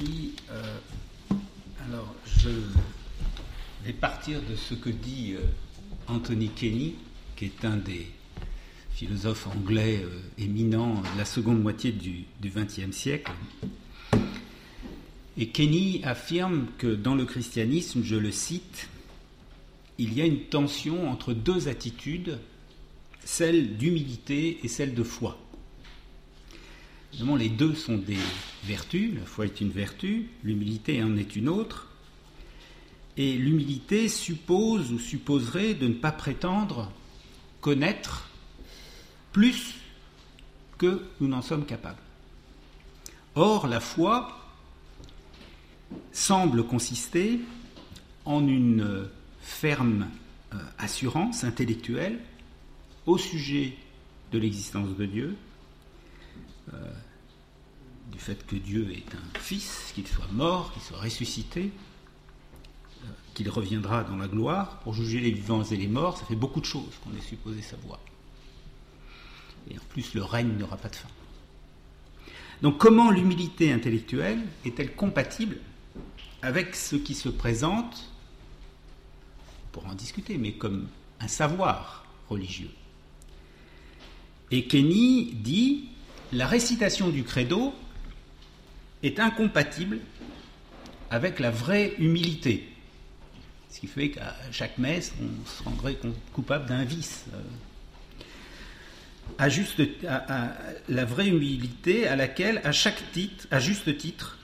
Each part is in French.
Euh, alors, je vais partir de ce que dit euh, Anthony Kenny, qui est un des philosophes anglais euh, éminents de la seconde moitié du XXe siècle. Et Kenny affirme que dans le christianisme, je le cite, il y a une tension entre deux attitudes, celle d'humilité et celle de foi. Les deux sont des vertus. La foi est une vertu, l'humilité en est une autre. Et l'humilité suppose ou supposerait de ne pas prétendre connaître plus que nous n'en sommes capables. Or, la foi semble consister en une ferme euh, assurance intellectuelle au sujet de l'existence de Dieu, euh, du fait que Dieu est un fils, qu'il soit mort, qu'il soit ressuscité, euh, qu'il reviendra dans la gloire pour juger les vivants et les morts, ça fait beaucoup de choses qu'on est supposé savoir. Et en plus, le règne n'aura pas de fin. Donc comment l'humilité intellectuelle est-elle compatible avec ce qui se présente, pour en discuter, mais comme un savoir religieux? Et Kenny dit la récitation du credo est incompatible avec la vraie humilité. Ce qui fait qu'à chaque messe, on se rendrait coupable d'un vice. Euh, à, la vraie humilité à laquelle, à chaque titre, à juste titre,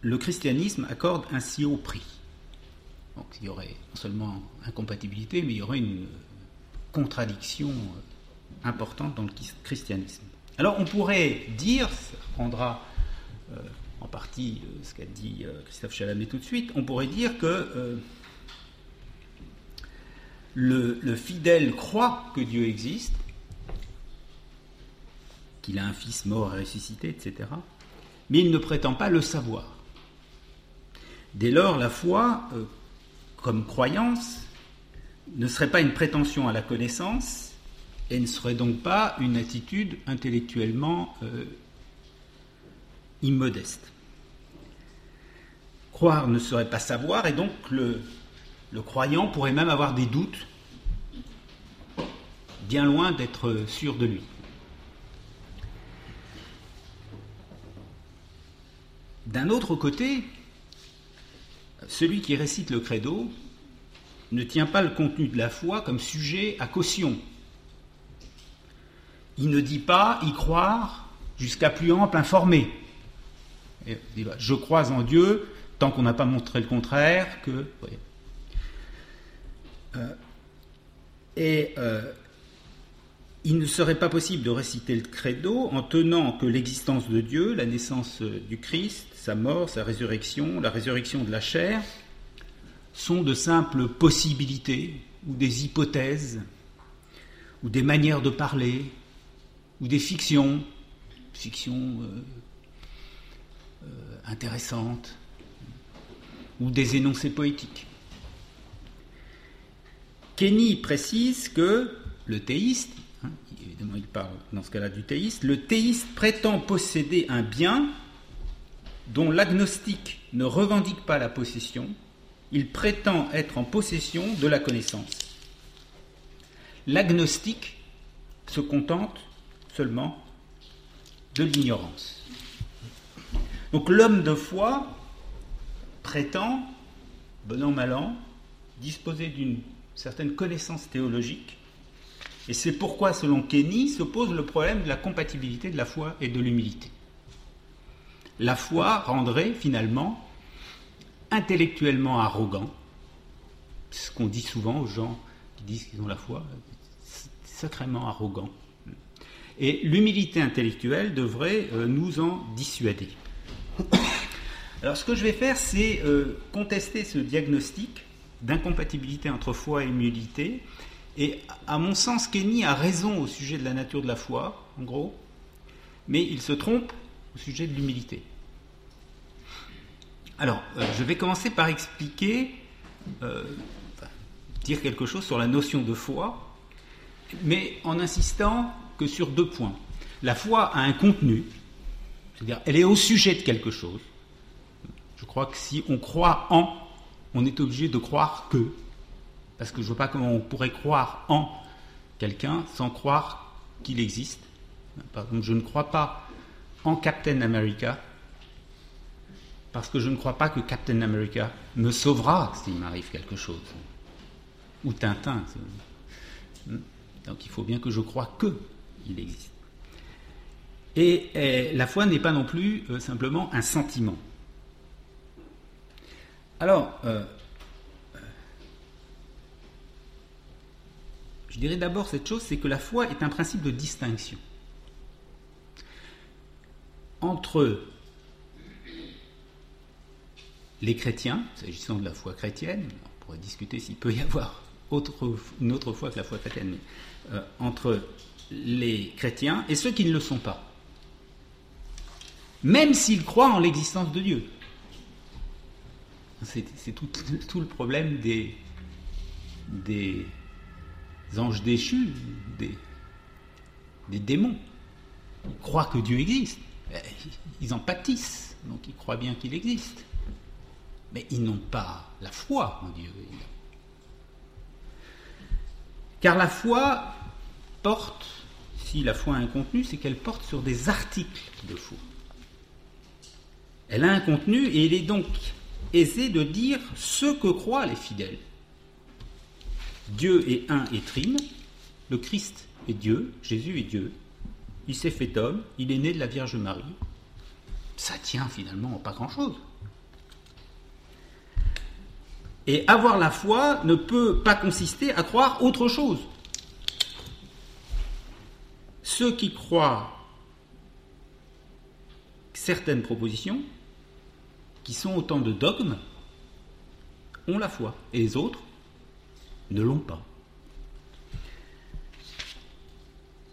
le christianisme accorde un si haut prix. Donc il y aurait non seulement incompatibilité, mais il y aurait une contradiction euh, importante dans le christianisme. Alors on pourrait dire, ça reprendra euh, en partie euh, ce qu'a dit euh, Christophe Chalamet tout de suite, on pourrait dire que le, fidèle croit que Dieu existe, qu'il a un fils mort et ressuscité, etc., mais il ne prétend pas le savoir. Dès lors, la foi, comme croyance, ne serait pas une prétention à la connaissance, et ne serait donc pas une attitude intellectuellement euh, immodeste. Croire ne serait pas savoir, et donc le, le croyant pourrait même avoir des doutes, bien loin d'être sûr de lui. D'un autre côté, celui qui récite le credo ne tient pas le contenu de la foi comme sujet à caution, il ne dit pas y croire jusqu'à plus ample informé. Bah, je crois en Dieu tant qu'on n'a pas montré le contraire que. Euh, et euh, il ne serait pas possible de réciter le credo en tenant que l'existence de Dieu, la naissance du Christ, sa mort, sa résurrection, la résurrection de la chair, sont de simples possibilités ou des hypothèses ou des manières de parler ou des fictions, fictions euh, euh, intéressantes, ou des énoncés poétiques. Kenny précise que le théiste, hein, évidemment il parle dans ce cas-là du théiste, le théiste prétend posséder un bien dont l'agnostique ne revendique pas la possession, il prétend être en possession de la connaissance. L'agnostique se contente seulement de l'ignorance. Donc l'homme de foi prétend, bon an mal an, disposer d'une certaine connaissance théologique, et c'est pourquoi, selon Kenny, se pose le problème de la compatibilité de la foi et de l'humilité. La foi rendrait finalement intellectuellement arrogant, ce qu'on dit souvent aux gens qui disent qu'ils ont la foi, sacrément arrogant. Et l'humilité intellectuelle devrait euh, nous en dissuader. Alors ce que je vais faire, c'est euh, contester ce diagnostic d'incompatibilité entre foi et humilité. Et à mon sens, Kenny a raison au sujet de la nature de la foi, en gros, mais il se trompe au sujet de l'humilité. Alors, euh, je vais commencer par expliquer, dire quelque chose sur la notion de foi, mais en insistant que sur deux points. La foi a un contenu, c'est-à-dire elle est au sujet de quelque chose, Je crois que si on croit en, on est obligé de croire que. Parce que je ne vois pas comment on pourrait croire en quelqu'un sans croire qu'il existe. Par exemple, je ne crois pas en Captain America parce que je ne crois pas que Captain America me sauvera s'il m'arrive quelque chose. Ou Tintin. Donc il faut bien que je croie que il existe. Et, la foi n'est pas non plus euh, simplement un sentiment. Alors, euh, je dirais d'abord cette chose, c'est que la foi est un principe de distinction entre les chrétiens, s'agissant de la foi chrétienne, on pourrait discuter s'il peut y avoir une autre foi que la foi chrétienne, mais euh, entre les chrétiens et ceux qui ne le sont pas même s'ils croient en l'existence de Dieu. C'est tout, le problème des, anges déchus, des, des démons. Ils croient que Dieu existe. Ils en pâtissent, donc ils croient bien qu'il existe. Mais ils n'ont pas la foi en Dieu. Car la foi porte, si la foi a un contenu, c'est qu'elle porte sur des articles de foi. Elle a un contenu et il est donc aisé de dire ce que croient les fidèles. Dieu est un et trine, le Christ est Dieu, Jésus est Dieu, il s'est fait homme, il est né de la Vierge Marie. Ça tient finalement pas grand-chose. Et avoir la foi ne peut pas consister à croire autre chose. Ceux qui croient certaines propositions qui sont autant de dogmes, ont la foi, et les autres ne l'ont pas.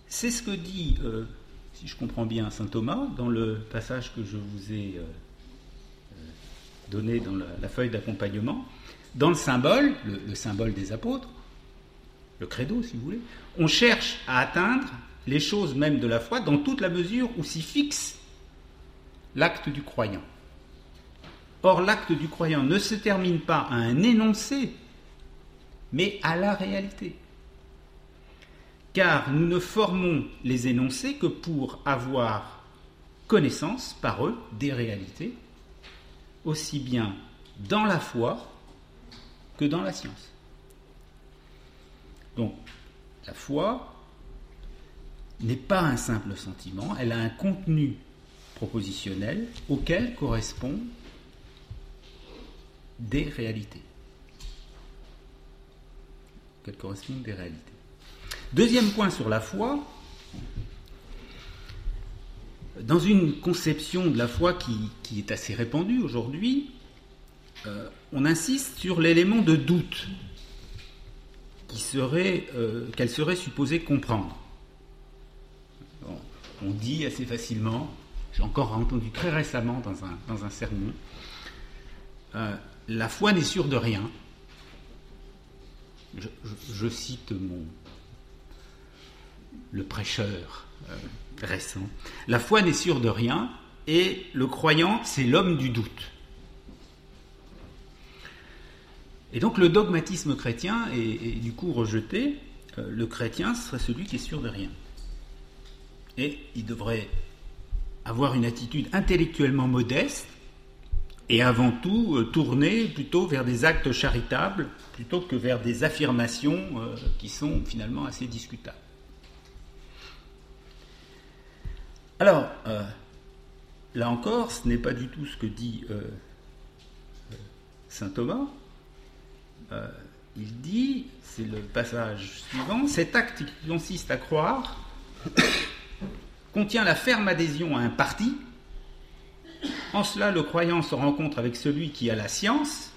C'est ce que dit, euh, si je comprends bien, saint Thomas dans le passage que je vous ai euh, euh, donné dans la, feuille d'accompagnement. Dans le symbole, le symbole des apôtres, le credo si vous voulez, on cherche à atteindre les choses même de la foi dans toute la mesure où s'y fixe l'acte du croyant. Or, l'acte du croyant ne se termine pas à un énoncé, mais à la réalité. Car nous ne formons les énoncés que pour avoir connaissance par eux des réalités, aussi bien dans la foi que dans la science. Donc, la foi n'est pas un simple sentiment, elle a un contenu propositionnel auquel correspondent des réalités. Deuxième point sur la foi, dans une conception de la foi qui, est assez répandue aujourd'hui, euh, on insiste sur l'élément de doute euh, qu'elle serait supposée comprendre. On dit assez facilement, j'ai encore entendu très récemment dans un, sermon, euh, la foi n'est sûre de rien. Je, cite mon, le prêcheur euh, récent. La foi n'est sûre de rien et le croyant, c'est l'homme du doute. Et donc le dogmatisme chrétien est, du coup rejeté. Euh, le chrétien serait celui qui est sûr de rien. Et il devrait avoir une attitude intellectuellement modeste et avant tout euh, tourner plutôt vers des actes charitables plutôt que vers des affirmations euh, qui sont finalement assez discutables. Alors, euh, là encore, ce n'est pas du tout ce que dit Saint Thomas. il dit, c'est le passage suivant, cet acte qui consiste à croire contient la ferme adhésion à un parti en cela, le croyant se rencontre avec celui qui a la science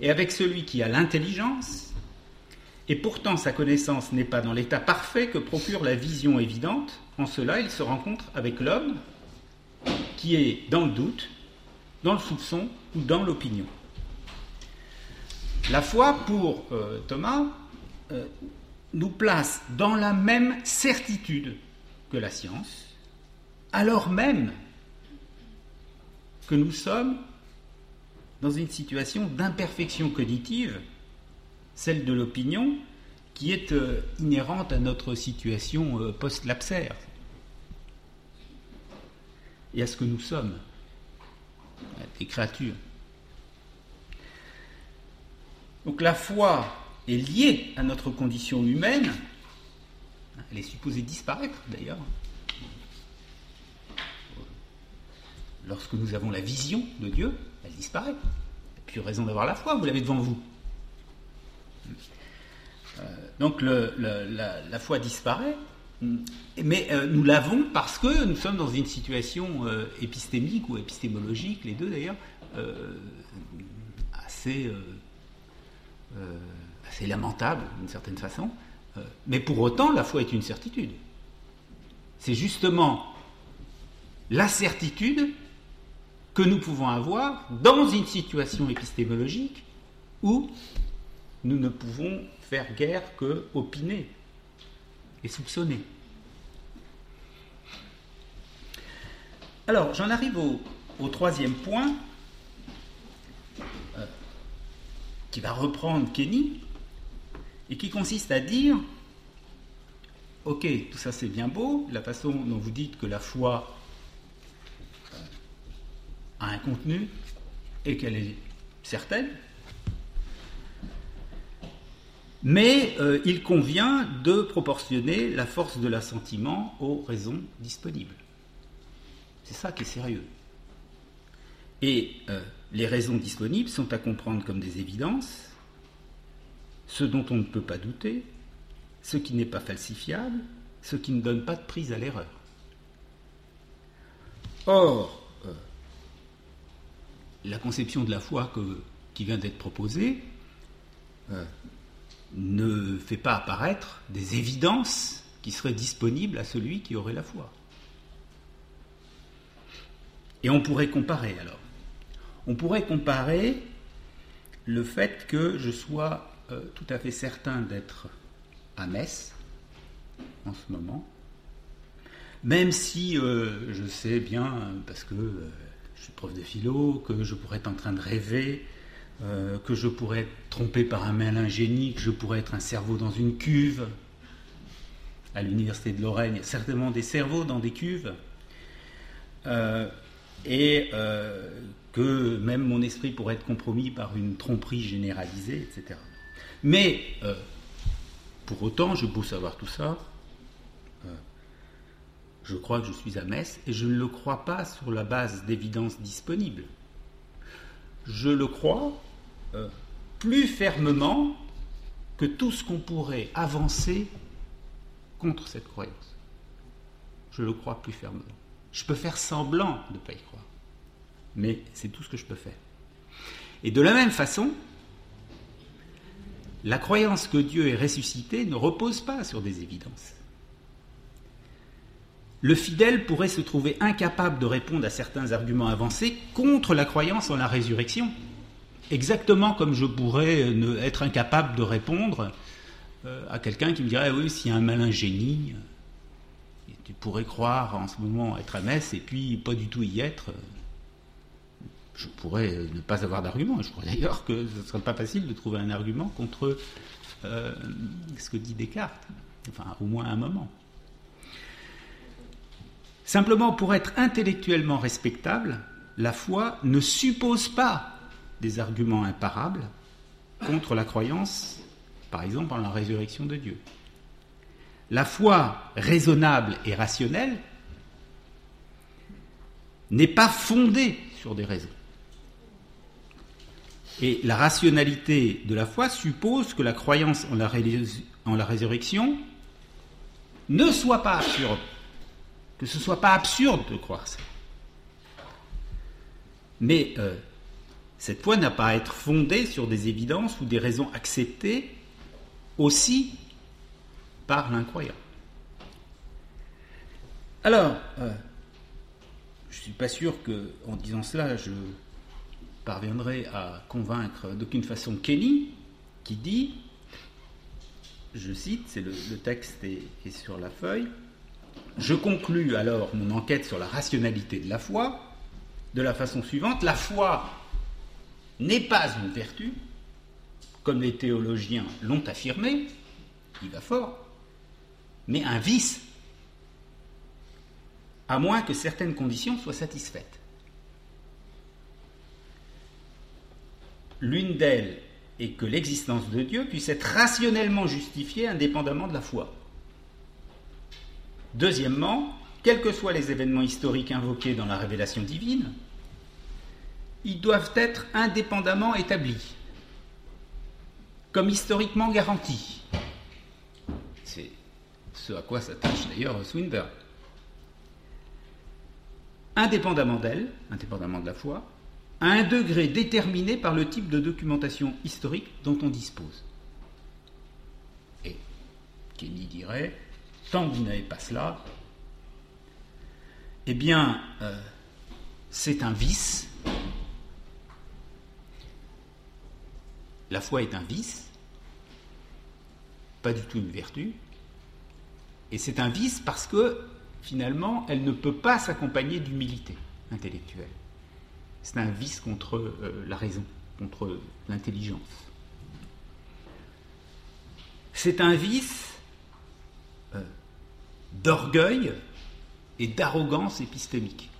et avec celui qui a l'intelligence, et pourtant sa connaissance n'est pas dans l'état parfait que procure la vision évidente. En cela, il se rencontre avec l'homme qui est dans le doute, dans le soupçon ou dans l'opinion. La foi, pour euh, Thomas, euh, nous place dans la même certitude que la science, alors même que nous sommes dans une situation d'imperfection cognitive, celle de l'opinion, qui est euh, inhérente à notre situation euh, post-lapsaire et à ce que nous sommes, des créatures. Donc la foi est liée à notre condition humaine, elle est supposée disparaître d'ailleurs, lorsque nous avons la vision de Dieu, elle disparaît. Il n'y a plus raison d'avoir la foi, vous l'avez devant vous. Euh, donc la, foi disparaît, mais euh, nous l'avons parce que nous sommes dans une situation euh, épistémique ou épistémologique, les deux d'ailleurs, assez, assez lamentable d'une certaine façon. Mais pour autant, la foi est une certitude. C'est justement la certitude que nous pouvons avoir dans une situation épistémologique où nous ne pouvons faire guère que opiner et soupçonner. Alors, j'en arrive au, troisième point, euh, qui va reprendre Kenny, et qui consiste à dire, ok, tout ça c'est bien beau, la façon dont vous dites que la foi a un contenu et qu'elle est certaine. Mais euh, il convient de proportionner la force de l'assentiment aux raisons disponibles. C'est ça qui est sérieux. Et euh, les raisons disponibles sont à comprendre comme des évidences, ce dont on ne peut pas douter, ce qui n'est pas falsifiable, ce qui ne donne pas de prise à l'erreur. Or, la conception de la foi qui vient d'être proposée euh, ne fait pas apparaître des évidences qui seraient disponibles à celui qui aurait la foi. Et on pourrait comparer alors. On pourrait comparer le fait que je sois euh, tout à fait certain d'être à Metz en ce moment, même si euh, je sais bien, parce que je suis prof de philo, que je pourrais être en train de rêver, euh, que je pourrais être trompé par un malin génie, que je pourrais être un cerveau dans une cuve. À l'université de Lorraine, il y a certainement des cerveaux dans des cuves. Euh, et euh, que même mon esprit pourrait être compromis par une tromperie généralisée, etc. Mais, pour autant, je peux savoir tout ça, je crois que je suis à Metz et je ne le crois pas sur la base d'évidences disponibles. Je le crois euh, plus fermement que tout ce qu'on pourrait avancer contre cette croyance. Je le crois plus fermement. Je peux faire semblant de ne pas y croire, mais c'est tout ce que je peux faire. Et de la même façon, la croyance que Dieu est ressuscité ne repose pas sur des évidences le fidèle pourrait se trouver incapable de répondre à certains arguments avancés contre la croyance en la résurrection. Exactement comme je pourrais être incapable de répondre euh, à quelqu'un qui me dirait oui, a un malin génie, tu pourrais croire en ce moment être à Metz et puis pas du tout y être. Je pourrais ne pas avoir d'argument. Je crois d'ailleurs que ce ne serait pas facile de trouver un argument contre euh, ce que dit Descartes, enfin au moins un moment. Simplement, pour être intellectuellement respectable, la foi ne suppose pas des arguments imparables contre la croyance, par exemple, en la résurrection de Dieu. La foi raisonnable et rationnelle n'est pas fondée sur des raisons. Et la rationalité de la foi suppose que la croyance en la, en résurrection ne soit pas absurde que ce ne soit pas absurde de croire ça. Mais euh, cette foi n'a pas à être fondée sur des évidences ou des raisons acceptées aussi par l'incroyant. Alors, euh, je ne suis pas sûr qu'en disant cela, je parviendrai à convaincre d'aucune façon Kenny, qui dit, je cite, c'est le, texte est sur la feuille, je conclus alors mon enquête sur la rationalité de la foi de la façon suivante, la foi n'est pas une vertu, comme les théologiens l'ont affirmé, il va fort, mais un vice, à moins que certaines conditions soient satisfaites. L'une d'elles est que l'existence de Dieu puisse être rationnellement justifiée indépendamment de la foi. Deuxièmement, quels que soient les événements historiques invoqués dans la révélation divine, ils doivent être indépendamment établis, comme historiquement garantis. C'est ce à quoi s'attache d'ailleurs Swinburne. Indépendamment d'elle, indépendamment de la foi, à un degré déterminé par le type de documentation historique dont on dispose. Et Kenny dirait, tant que vous n'avez pas cela, eh bien, euh, c'est un vice. La foi est un vice, pas du tout une vertu. Et c'est un vice parce que, finalement, elle ne peut pas s'accompagner d'humilité intellectuelle. C'est un vice contre euh, la raison, contre l'intelligence. C'est un vice euh, d'orgueil et d'arrogance épistémique.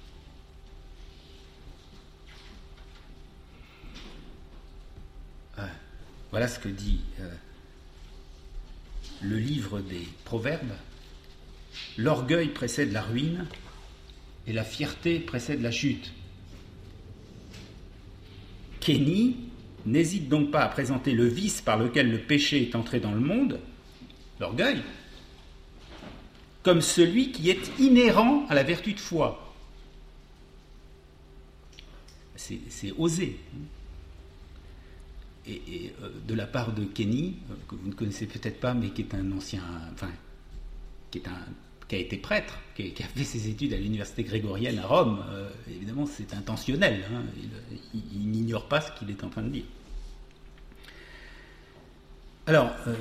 Euh, voilà ce que dit le livre des Proverbes. L'orgueil précède la ruine et la fierté précède la chute. Kenny n'hésite donc pas à présenter le vice par lequel le péché est entré dans le monde, l'orgueil, comme celui qui est inhérent à la vertu de foi. C'est osé. Et, euh, de la part de Kenny, euh, que vous ne connaissez peut-être pas, mais qui est un ancien, enfin, qui est un qui a été prêtre, qui a, fait ses études à l'université grégorienne à Rome, euh, évidemment c'est intentionnel, hein. il, n'ignore pas ce qu'il est en train de dire. Alors, euh,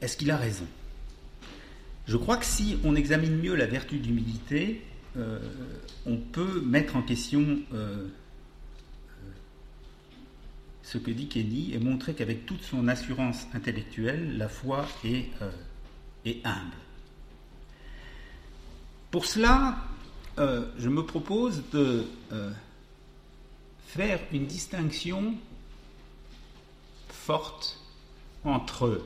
est-ce qu'il a raison? Je crois que si on examine mieux la vertu d'humilité, euh, on peut mettre en question ce que dit Kenny et montrer qu'avec toute son assurance intellectuelle, la foi est, est humble. Pour cela, euh, je me propose de euh, faire une distinction forte entre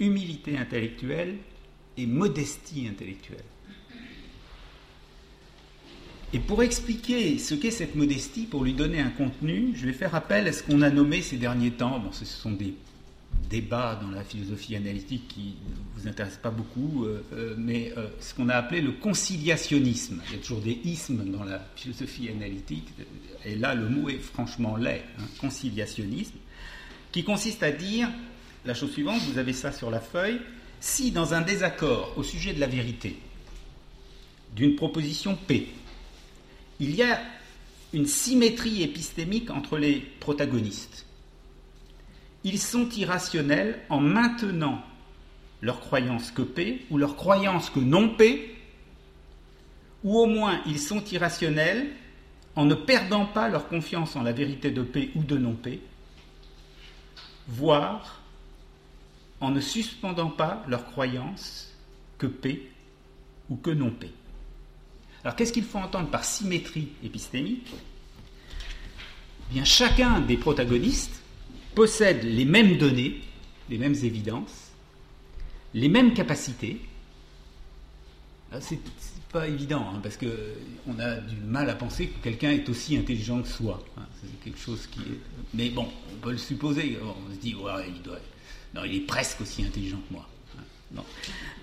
humilité intellectuelle et modestie intellectuelle. Et pour expliquer ce qu'est cette modestie, pour lui donner un contenu, je vais faire appel à ce qu'on a nommé ces derniers temps, bon, ce sont des débat dans la philosophie analytique qui ne vous intéresse pas beaucoup, euh, euh, mais euh, ce qu'on a appelé le conciliationnisme. Il y a toujours des ismes dans la philosophie analytique, et là le mot est franchement laid, hein, conciliationnisme, qui consiste à dire la chose suivante, vous avez ça sur la feuille, si dans un désaccord au sujet de la vérité d'une proposition P, il y a une symétrie épistémique entre les protagonistes, ils sont irrationnels en maintenant leur croyance que P ou leur croyance que non P, ou au moins ils sont irrationnels en ne perdant pas leur confiance en la vérité de P ou de non P, voire en ne suspendant pas leur croyance que P ou que non P. Alors qu'est-ce qu'il faut entendre par symétrie épistémique? Eh Bien, chacun des protagonistes possèdent les mêmes données, les mêmes évidences, les mêmes capacités. Ah, c'est pas évident, hein, parce qu'on a du mal à penser que quelqu'un est aussi intelligent que soi. Hein. c'est quelque chose qui est. Mais bon, on peut le supposer. On se dit, ouais, il doit. Non, il est presque aussi intelligent que moi. Hein.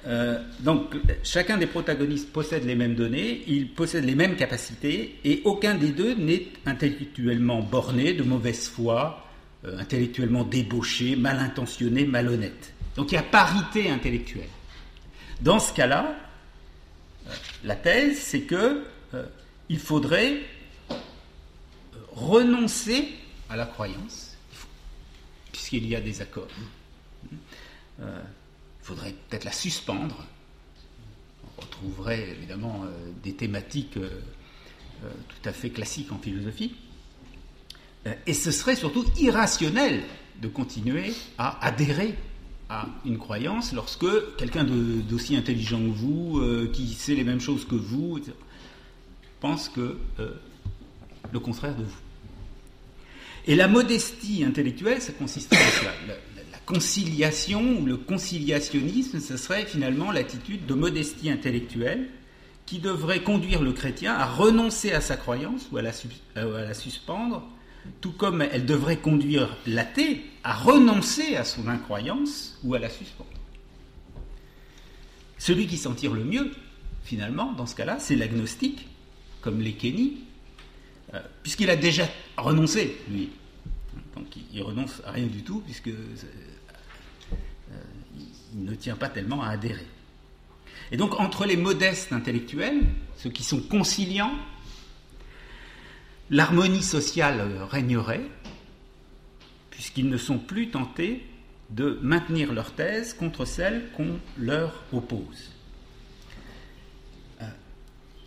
Euh, donc, chacun des protagonistes possède les mêmes données, ils possèdent les mêmes capacités, et aucun des deux n'est intellectuellement borné, de mauvaise foi, euh, intellectuellement débauché, mal intentionné, malhonnête. Donc il y a parité intellectuelle. Dans ce cas-là, euh, la thèse, c'est que euh, il faudrait renoncer à la croyance, puisqu'il y a des accords. il faudrait peut-être la suspendre. On retrouverait évidemment des thématiques tout à fait classique en philosophie. Et ce serait surtout irrationnel de continuer à adhérer à une croyance lorsque quelqu'un d'aussi intelligent que vous, qui sait les mêmes choses que vous, pense que le contraire de vous. Et la modestie intellectuelle, ça consiste en cela. La, conciliation ou le conciliationnisme, ce serait finalement l'attitude de modestie intellectuelle qui devrait conduire le chrétien à renoncer à sa croyance ou euh, à la suspendre, tout comme elle devrait conduire l'athée à renoncer à son incroyance ou à la suspendre. Celui qui s'en tire le mieux, finalement, dans ce cas-là, c'est l'agnostique, comme les Kenny, euh, puisqu'il a déjà renoncé, lui. Donc il, renonce à rien du tout, puisque euh, il ne tient pas tellement à adhérer. Et donc entre les modestes intellectuels, ceux qui sont conciliants, l'harmonie sociale régnerait, puisqu'ils ne sont plus tentés de maintenir leur thèse contre celle qu'on leur oppose.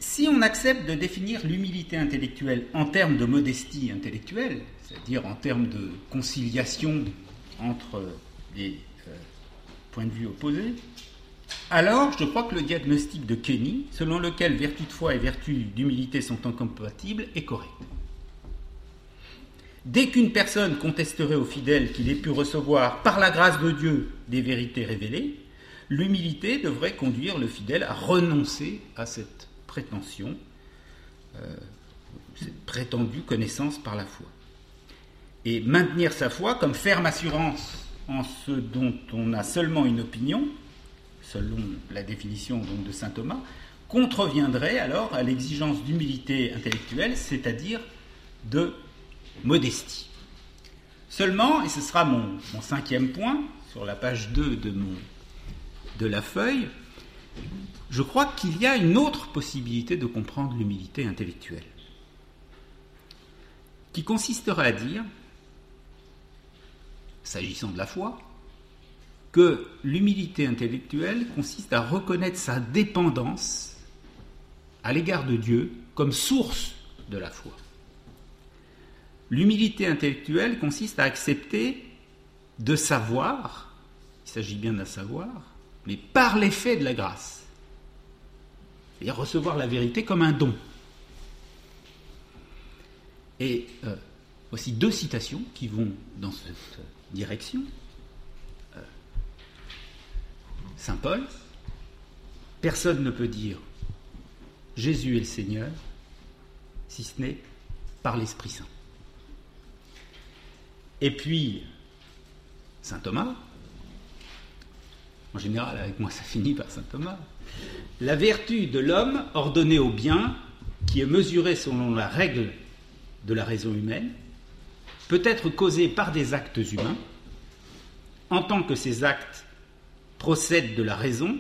Si on accepte de définir l'humilité intellectuelle en termes de modestie intellectuelle, c'est-à-dire en termes de conciliation entre des euh, points de vue opposés, alors je crois que le diagnostic de Kenny, selon lequel vertu de foi et vertu d'humilité sont incompatibles, est correct. Dès qu'une personne contesterait aux fidèles qu'il ait pu recevoir par la grâce de Dieu des vérités révélées, l'humilité devrait conduire le fidèle à renoncer à cette prétention, euh, cette prétendue connaissance par la foi. Et maintenir sa foi comme ferme assurance en ce dont on a seulement une opinion, selon la définition de saint Thomas, contreviendrait alors à l'exigence d'humilité intellectuelle, c'est-à-dire de modestie. Seulement, et ce sera mon, cinquième point sur la page 2 de, de la feuille, je crois qu'il y a une autre possibilité de comprendre l'humilité intellectuelle, qui consisterait à dire, s'agissant de la foi, que l'humilité intellectuelle consiste à reconnaître sa dépendance à l'égard de Dieu comme source de la foi. L'humilité intellectuelle consiste à accepter de savoir, il s'agit bien d'un savoir, mais par l'effet de la grâce et recevoir la vérité comme un don. Et euh, voici deux citations qui vont dans cette direction. Saint Paul, personne ne peut dire Jésus est le Seigneur si ce n'est par l'Esprit Saint. Et puis, Saint Thomas, en général avec moi ça finit par Saint Thomas, la vertu de l'homme ordonnée au bien, qui est mesurée selon la règle de la raison humaine, peut être causée par des actes humains, en tant que ces actes procèdent de la raison,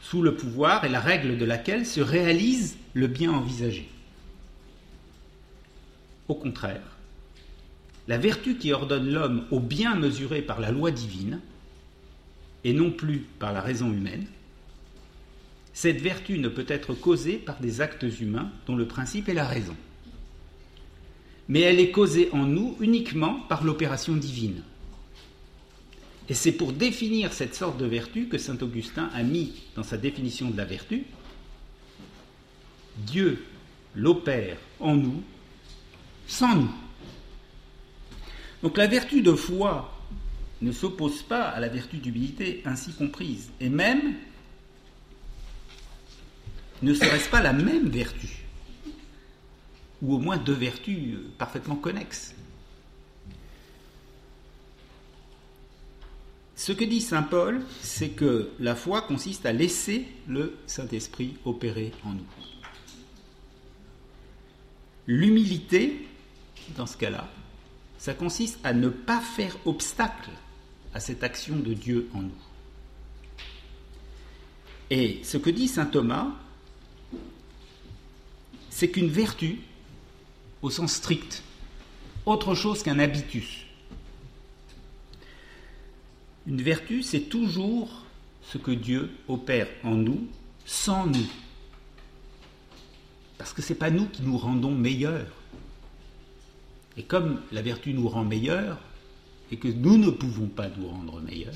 sous le pouvoir et la règle de laquelle se réalise le bien envisagé. Au contraire, la vertu qui ordonne l'homme au bien mesuré par la loi divine, et non plus par la raison humaine, cette vertu ne peut être causée par des actes humains dont le principe est la raison. Mais elle est causée en nous uniquement par l'opération divine. Et c'est pour définir cette sorte de vertu que saint Augustin a mis dans sa définition de la vertu. Dieu l'opère en nous sans nous. Donc la vertu de foi ne s'oppose pas à la vertu d'humilité ainsi comprise, et même ne serait-ce pas la même vertu Ou au moins deux vertus parfaitement connexes Ce que dit Saint Paul, c'est que la foi consiste à laisser le Saint-Esprit opérer en nous. L'humilité, dans ce cas-là, ça consiste à ne pas faire obstacle à cette action de Dieu en nous. Et ce que dit Saint Thomas, c'est qu'une vertu, au sens strict, autre chose qu'un habitus. Une vertu, c'est toujours ce que Dieu opère en nous, sans nous. Parce que ce n'est pas nous qui nous rendons meilleurs. Et comme la vertu nous rend meilleurs, et que nous ne pouvons pas nous rendre meilleurs,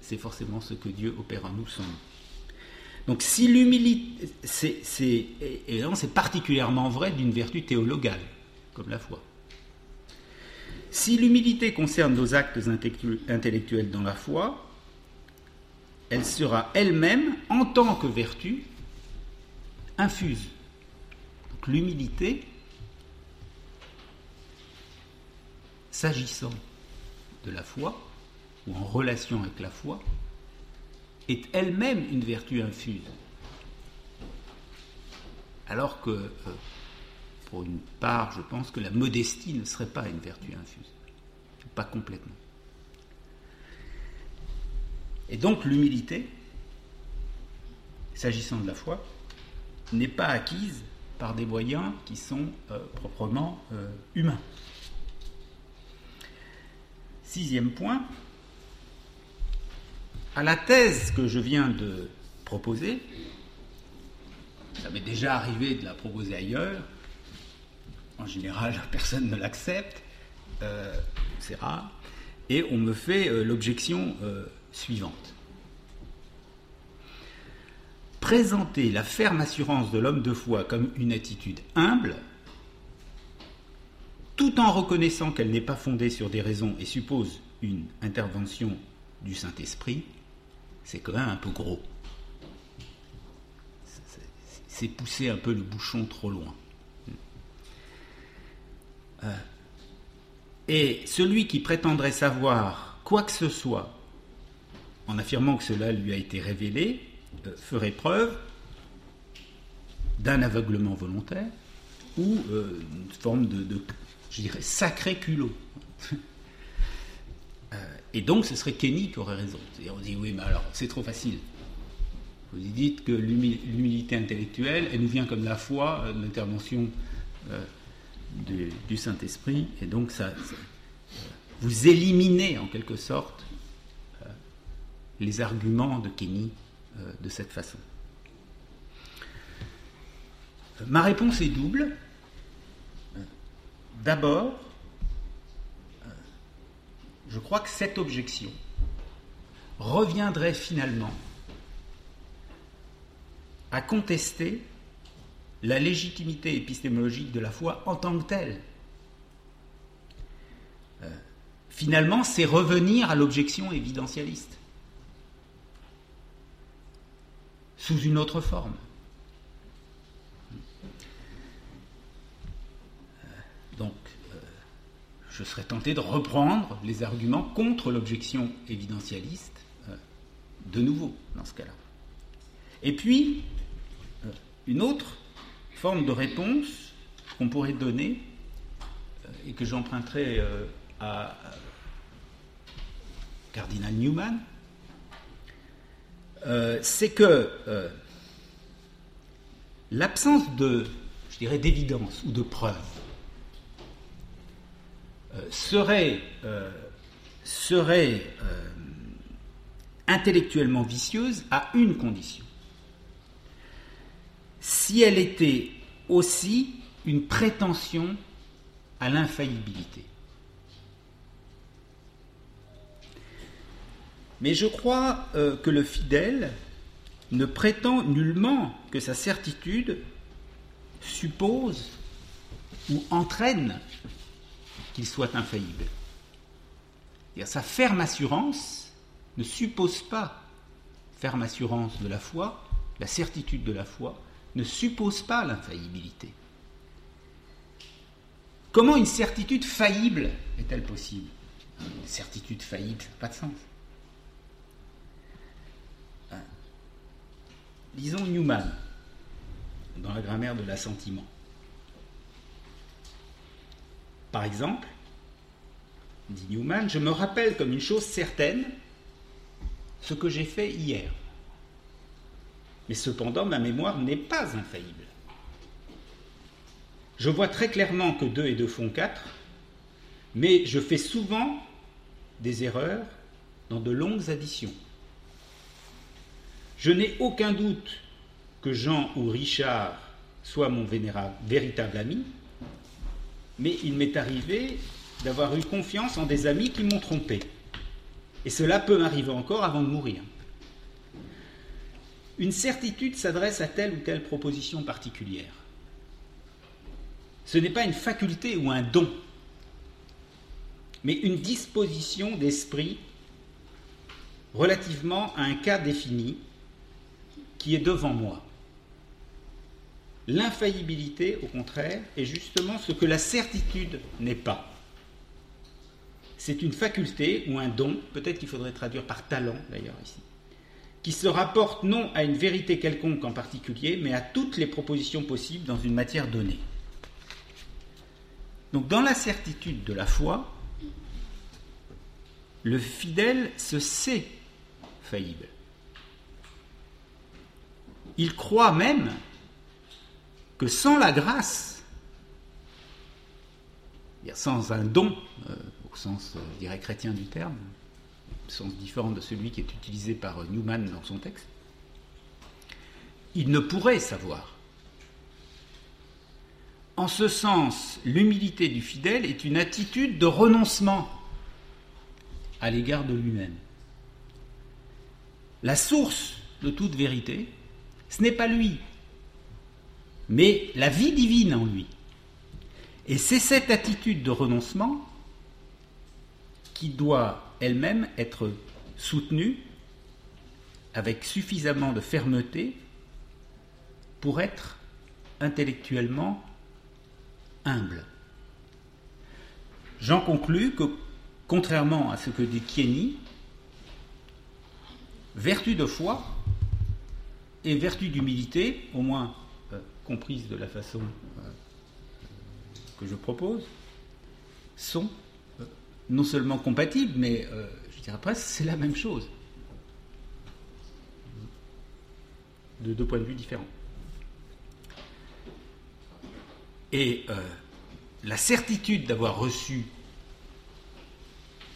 c'est forcément ce que Dieu opère en nous sans nous. Donc si l'humilité, c'est, particulièrement vrai d'une vertu théologale, comme la foi. Si l'humilité concerne nos actes intellectuels dans la foi, elle sera elle-même, en tant que vertu, infuse. Donc l'humilité, s'agissant de la foi, ou en relation avec la foi, est elle-même une vertu infuse. Alors que, euh, pour une part, je pense que la modestie ne serait pas une vertu infuse. Pas complètement. Et donc l'humilité, s'agissant de la foi, n'est pas acquise par des moyens qui sont euh, proprement euh, humains. Sixième point, à la thèse que je viens de proposer, ça m'est déjà arrivé de la proposer ailleurs, en général personne ne l'accepte, euh, c'est rare, et on me fait euh, l'objection euh, suivante. Présenter la ferme assurance de l'homme de foi comme une attitude humble, tout en reconnaissant qu'elle n'est pas fondée sur des raisons et suppose une intervention du Saint-Esprit, c'est quand même un peu gros. C'est pousser un peu le bouchon trop loin. Euh, et celui qui prétendrait savoir quoi que ce soit en affirmant que cela lui a été révélé euh, ferait preuve d'un aveuglement volontaire ou euh, une forme de, je dirais, sacré culot. Et donc, ce serait Kenny qui aurait raison. Et on dit, oui, mais alors, c'est trop facile. Vous dites que l'humilité intellectuelle, elle nous vient comme la foi, euh, l'intervention euh, du, Saint-Esprit, et donc ça, vous éliminez en quelque sorte euh, les arguments de Kenny de cette façon. Ma réponse est double. D'abord, je crois que cette objection reviendrait finalement à contester la légitimité épistémologique de la foi en tant que telle. Euh, finalement, c'est revenir à l'objection évidentialiste, sous une autre forme. je serais tenté de reprendre les arguments contre l'objection évidentialiste euh, de nouveau dans ce cas-là. Et puis, euh, une autre forme de réponse qu'on pourrait donner, euh, et que j'emprunterai à Cardinal Newman, c'est que l'absence de, je dirais, d'évidence ou de preuve euh, serait, euh, euh, intellectuellement vicieuse à une condition. Si elle était aussi une prétention à l'infaillibilité. Mais je crois que le fidèle ne prétend nullement que sa certitude suppose ou entraîne qu'il soit infaillible. sa ferme assurance ne suppose pas, ferme assurance de la foi, la certitude de la foi, ne suppose pas l'infaillibilité. Comment une certitude faillible est-elle possible? Une certitude faillible, ça n'a pas de sens. Hein? Disons Newman, dans la grammaire de l'assentiment. Par exemple, dit Newman, je me rappelle comme une chose certaine ce que j'ai fait hier. Mais cependant, ma mémoire n'est pas infaillible. Je vois très clairement que 2 et 2 font 4, mais je fais souvent des erreurs dans de longues additions. Je n'ai aucun doute que Jean ou Richard soit mon véritable ami, mais il m'est arrivé d'avoir eu confiance en des amis qui m'ont trompé. Et cela peut m'arriver encore avant de mourir. Une certitude s'adresse à telle ou telle proposition particulière. Ce n'est pas une faculté ou un don, mais une disposition d'esprit relativement à un cas défini qui est devant moi. L'infaillibilité, au contraire, est justement ce que la certitude n'est pas. C'est une faculté ou un don, peut-être qu'il faudrait traduire par talent d'ailleurs ici, qui se rapporte non à une vérité quelconque en particulier, mais à toutes les propositions possibles dans une matière donnée. Donc dans la certitude de la foi, le fidèle se sait faillible. Il croit même que sans la grâce, sans un don, euh, au sens, euh, chrétien du terme, sens différent de celui qui est utilisé par Newman dans son texte, il ne pourrait savoir. En ce sens, l'humilité du fidèle est une attitude de renoncement à l'égard de lui-même. La source de toute vérité, ce n'est pas lui, mais la vie divine en lui. Et c'est cette attitude de renoncement qui doit elle-même être soutenue avec suffisamment de fermeté pour être intellectuellement humble. J'en conclus que, contrairement à ce que dit Kieni, vertu de foi et vertu d'humilité, au moins comprise de la façon euh, que je propose, sont euh, non seulement compatibles, mais euh, je dirais presque c'est la même chose. De deux points de vue différents. Et la certitude d'avoir reçu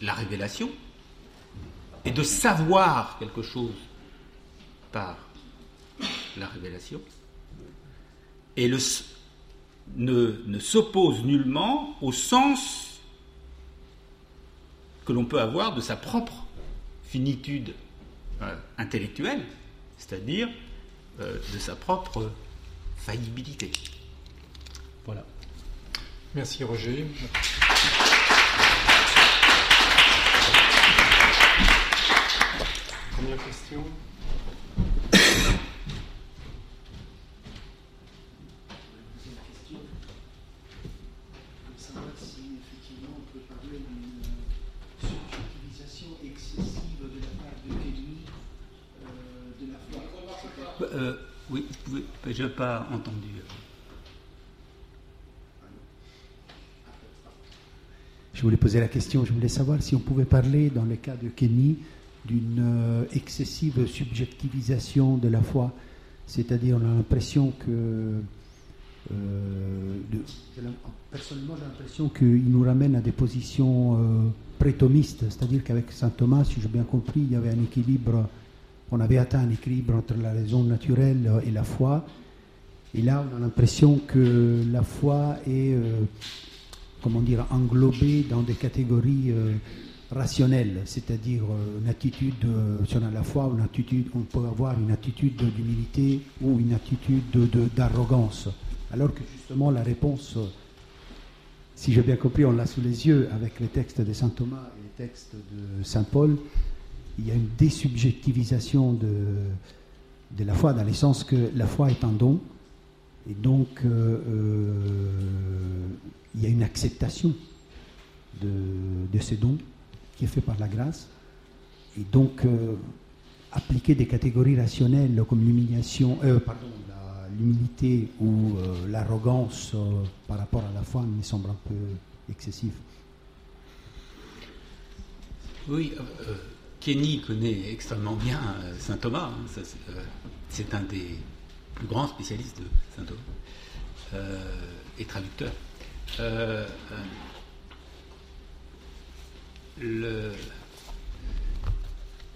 la révélation et de savoir quelque chose par la révélation et ne, s'oppose nullement au sens que l'on peut avoir de sa propre finitude euh, intellectuelle, c'est-à-dire euh, de sa propre faillibilité. Voilà. Merci Roger. Première question. Je n'ai pas entendu. Je voulais poser la question, je voulais savoir si on pouvait parler, dans le cas de Kenny, d'une euh, excessive subjectivisation de la foi. C'est-à-dire, on a l'impression que. Euh, personnellement, j'ai l'impression qu'il nous ramène à des positions euh, prétomistes. C'est-à-dire qu'avec saint Thomas, si j'ai bien compris, il y avait un équilibre. On avait atteint un équilibre entre la raison naturelle et la foi. Et là, on a l'impression que la foi est, euh, comment dire, englobée dans des catégories euh, rationnelles, c'est-à-dire euh, une attitude, si on a la foi, une attitude, on peut avoir une attitude d'humilité ou une attitude d'arrogance. Alors que justement, la réponse, si j'ai bien compris, on l'a sous les yeux avec les textes de saint Thomas et les textes de saint Paul, il y a une désubjectivisation de, de la foi, dans le sens que la foi est un don, et donc, euh, euh, il y a une acceptation de, ces dons qui est fait par la grâce. Et donc, euh, appliquer des catégories rationnelles comme l'humiliation, pardon, l'humilité ou l'arrogance par rapport à la foi me semble un peu excessif. Oui, Kenny connaît extrêmement bien saint Thomas. Hein, c'est un des plus grand spécialiste de Saint-Thomas euh, et traducteur. Euh, euh.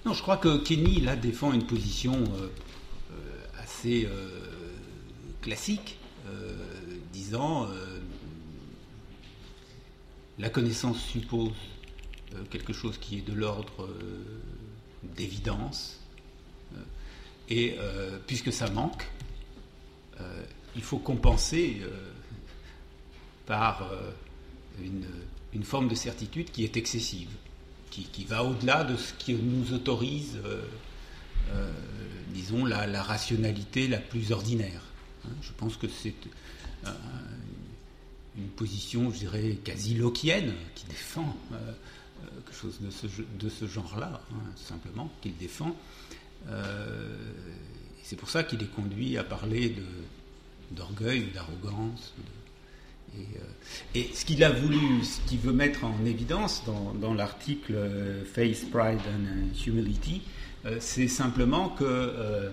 Non, je crois que Kenny là défend une position assez classique disant la connaissance suppose quelque chose qui est de l'ordre d'évidence, et puisque ça manque, il faut compenser par une, forme de certitude qui est excessive, qui, va au-delà de ce qui nous autorise, euh, euh, disons, la, rationalité la plus ordinaire. Hein. je pense que c'est euh, une position, je dirais, quasi loquienne, qui défend quelque chose de ce, de ce genre-là, hein, simplement, qu'il défend. C'est pour ça qu'il est conduit à parler d'orgueil ou d'arrogance. Euh, et, ce qu'il a voulu, ce qu'il veut mettre en évidence dans, l'article euh, Face, Pride and Humility, euh, c'est simplement que,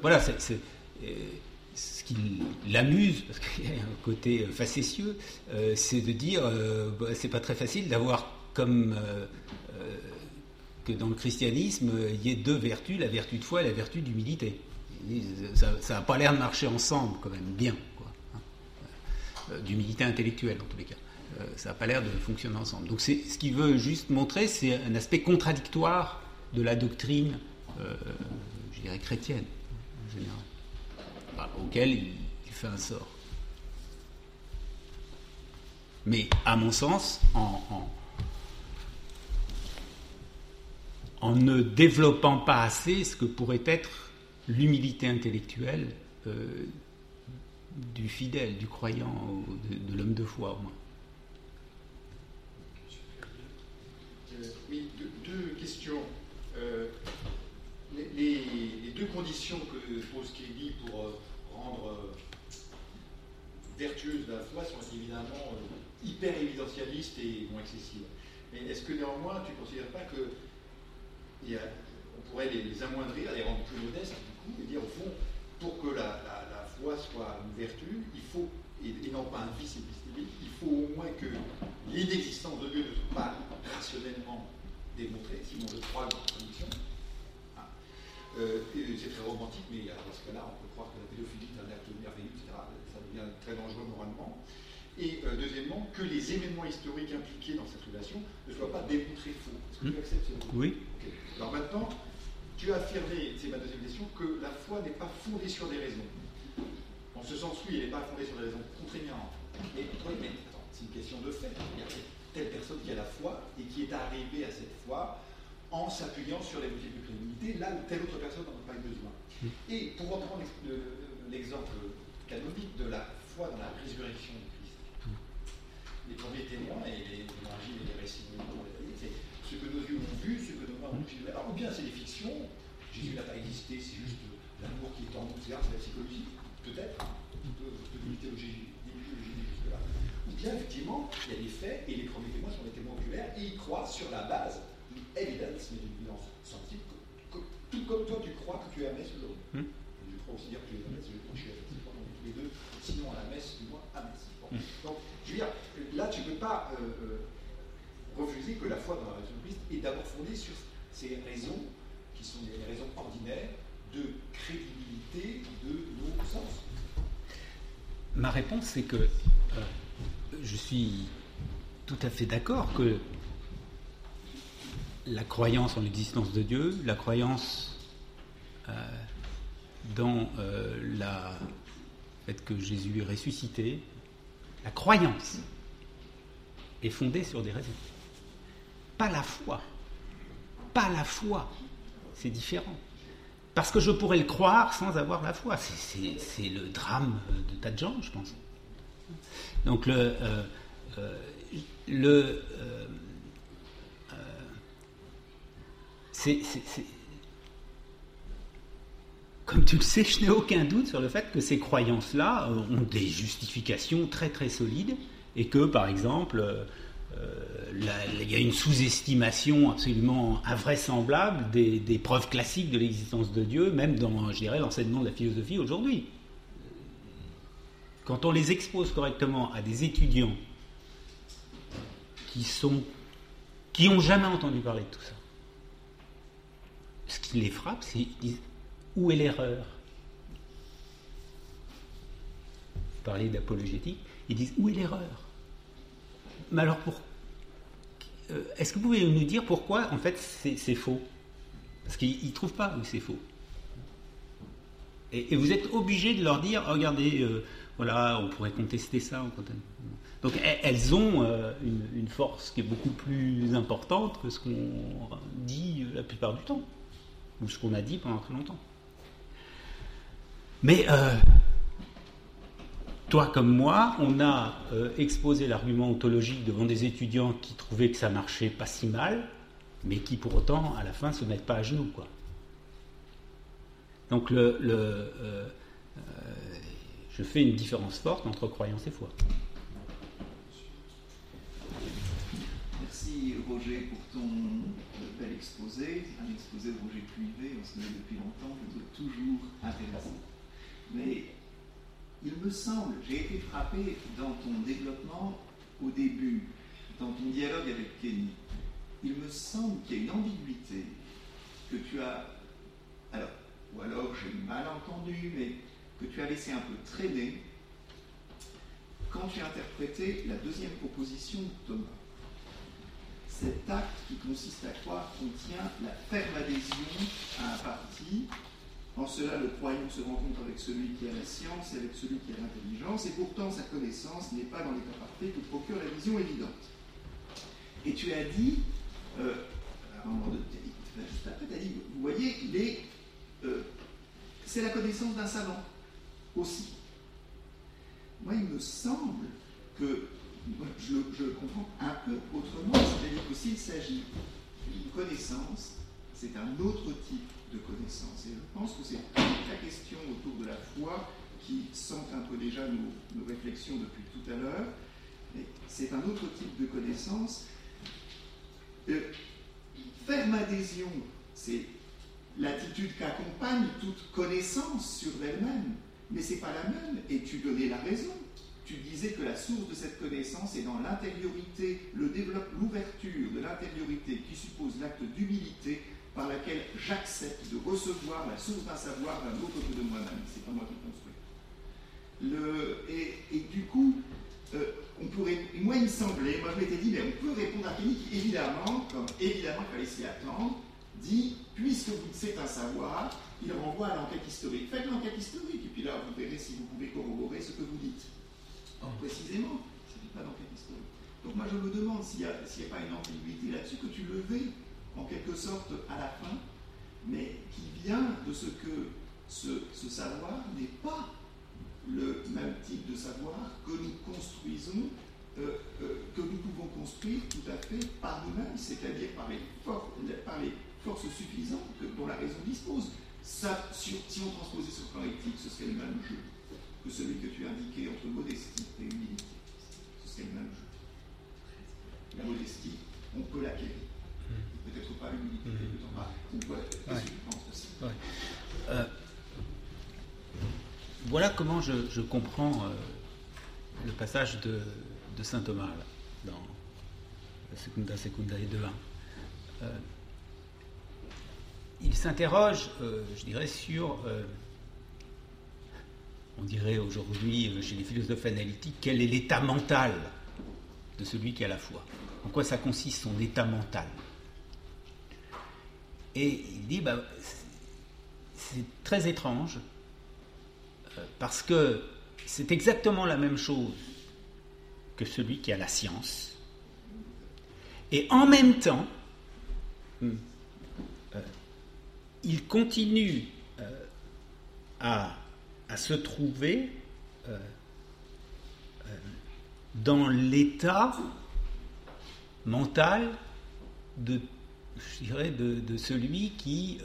voilà, ce qui l'amuse, parce qu'il y a un côté facétieux, c'est de dire, bah, c'est pas très facile d'avoir comme que dans le christianisme, il y ait deux vertus, la vertu de foi et la vertu d'humilité. Ça n'a pas l'air de marcher ensemble quand même bien. Euh, d'humilité intellectuelle en tous les cas. Euh, ça n'a pas l'air de fonctionner ensemble. Donc ce qu'il veut juste montrer, c'est un aspect contradictoire de la doctrine, euh, je dirais chrétienne en général, auquel il, fait un sort. Mais à mon sens, en, en, ne développant pas assez ce que pourrait être l'humilité intellectuelle du fidèle, du croyant, de, l'homme de foi au moins. Euh, oui, deux, questions. Euh, les, deux conditions que pose Kelly pour euh, rendre vertueuse la foi sont évidemment hyper évidentialistes et non excessives. Mais est-ce que néanmoins tu ne considères pas que on pourrait les, amoindrir, les rendre plus modestes et dire au fond, pour que la foi soit une vertu, il faut, et, non pas un vice épistémique, il faut au moins que l'inexistence de Dieu ne soit pas rationnellement démontrée, sinon je crois dans la. Ah. Euh, c'est très romantique, mais dans ce cas-là, on peut croire que la pédophilie est un acte merveilleux, etc. Ça devient très dangereux moralement. Et euh, deuxièmement, que les événements historiques impliqués dans cette relation ne soient pas démontrés faux. Est-ce que tu hmm. acceptes Oui. Alors maintenant, tu as affirmé, c'est ma deuxième question, que la foi n'est pas fondée sur des raisons. En ce sens, oui, elle n'est pas fondée sur des raisons contraignantes. Mais, c'est une question de fait. Il y a telle personne qui a la foi et qui est arrivée à cette foi en s'appuyant sur les motifs de crédibilité, là où telle autre personne n'en a pas eu besoin. Mm. Et pour reprendre l'exemple canonique de la foi dans la résurrection. Les premiers témoins et les évangiles et les récits c'est ce que nos yeux ont vu, ce que nos mains ont pu Alors, ou bien c'est des fictions, Jésus n'a pas existé, c'est juste l'amour qui est en nous, c'est la psychologie peut-être, de, mythologie jusque-là. Ou bien, effectivement, il y a des faits et les premiers témoins sont des témoins oculaires et ils croient sur la base d'une évidence, mais d'une évidence scientifique, tout comme toi tu crois que tu es à messe aujourd'hui. Hmm. Je crois aussi dire que tu es à messe, je crois que je suis à messe, tous les deux, sinon à la messe, du moins à messe. Donc, je veux dire, là, tu ne peux pas euh, euh, refuser que la foi dans la de Christ est d'abord fondée sur ces raisons qui sont des raisons ordinaires de crédibilité de nos sens Ma réponse, c'est que euh, je suis tout à fait d'accord que la croyance en l'existence de Dieu, la croyance dans euh, la le fait que Jésus est ressuscité, la croyance est fondée sur des raisons. Pas la foi. Pas la foi. C'est différent. Parce que je pourrais le croire sans avoir la foi. C'est le drame de tas de gens, je pense. Donc le, euh, euh, le euh, c'est comme tu le sais, je n'ai aucun doute sur le fait que ces croyances-là ont des justifications très très solides et que, par exemple, euh, il y a une sous-estimation absolument invraisemblable des, preuves classiques de l'existence de Dieu, même dans, je dirais, l'enseignement de la philosophie aujourd'hui. Quand on les expose correctement à des étudiants qui sont qui n'ont jamais entendu parler de tout ça, ce qui les frappe, c'est où est l'erreur? Parlez d'apologétique, ils disent où est l'erreur? Mais alors, pour... Euh, est-ce que vous pouvez nous dire pourquoi, en fait, c'est faux? Parce qu'ils ne trouvent pas où c'est faux. Et, vous êtes obligé de leur dire, regardez, euh, voilà, on pourrait contester ça. Donc elles ont euh, une, force qui est beaucoup plus importante que ce qu'on dit la plupart du temps, ou ce qu'on a dit pendant très longtemps. Mais euh, toi comme moi, on a exposé l'argument ontologique devant des étudiants qui trouvaient que ça marchait pas si mal, mais qui pour autant, à la fin, se mettent pas à genoux. Quoi. Donc le, je fais une différence forte entre croyance et foi. Merci Roger pour ton bel exposé, un exposé de Roger Cuivet, on se connaît depuis longtemps, je toujours intéressant. Mais il me semble, j'ai été frappé dans ton développement au début, dans ton dialogue avec Kenny, il me semble qu'il y a une ambiguïté que tu as, alors, ou alors j'ai mal entendu, mais que tu as laissé un peu traîner quand tu as interprété la deuxième proposition de Thomas. Cet acte qui consiste à croire contient la ferme adhésion à un parti. En cela, le croyant se rencontre avec celui qui a la science et avec celui qui a l'intelligence, et pourtant sa connaissance n'est pas dans l'état parfait que procure la vision évidente. Et tu as dit, euh, juste après, tu as dit, vous voyez, euh, c'est la connaissance d'un savant aussi. Moi, il me semble que je, le comprends un peu autrement, c'est-à-dire que s'il s'agit d'une connaissance, c'est un autre type de connaissance. Et je pense que c'est la question autour de la foi qui sent un peu déjà nos, réflexions depuis tout à l'heure. Mais c'est un autre type de connaissance. Euh, ferme adhésion, c'est l'attitude qu'accompagne toute connaissance sur elle-même mais c'est pas la même, et tu donnais la raison. Tu disais que la source de cette connaissance est dans l'intériorité, l'ouverture de l'intériorité qui suppose l'acte d'humilité par laquelle j'accepte de recevoir la source d'un savoir d'un autre que de moi-même. C'est pas moi qui construis. Le, et, du coup, euh, on pourrait, moi il me semblait, moi je m'étais dit, mais on peut répondre à Kenny qui évidemment, comme évidemment il fallait s'y attendre, dit, puisque c'est un savoir, il renvoie à l'enquête historique. Faites l'enquête historique, et puis là, vous verrez si vous pouvez corroborer ce que vous dites. Or, précisément, ce n'est pas l'enquête historique. Donc moi, je me demande s'il n'y a, a, pas une ambiguïté là-dessus que tu levais, en quelque sorte, à la fin, mais qui vient de ce que ce, savoir n'est pas le même type de savoir que nous construisons, euh, euh, que nous pouvons construire tout à fait par nous-mêmes, c'est-à-dire par les, forces suffisantes dont la raison dispose. Ça, si, on transposait sur le plan éthique, ce serait le même jeu que celui que tu as indiqué entre modestie et humilité. Ce serait le même jeu. La modestie, on peut l'acquérir. Peut-être pas l'humilité, peut-être pas. On peut ouais. euh, voilà comment je, je comprends euh, le passage de, de saint Thomas là, dans Secunda Secunda et 2.1 il s'interroge, euh, je dirais, sur, euh, on dirait aujourd'hui euh, chez les philosophes analytiques, quel est l'état mental de celui qui a la foi. En quoi ça consiste son état mental Et il dit, bah, c'est très étrange, parce que c'est exactement la même chose que celui qui a la science. Et en même temps, hmm, il continue euh, à, se trouver euh, euh, dans l'état mental de, je dirais, de, celui qui...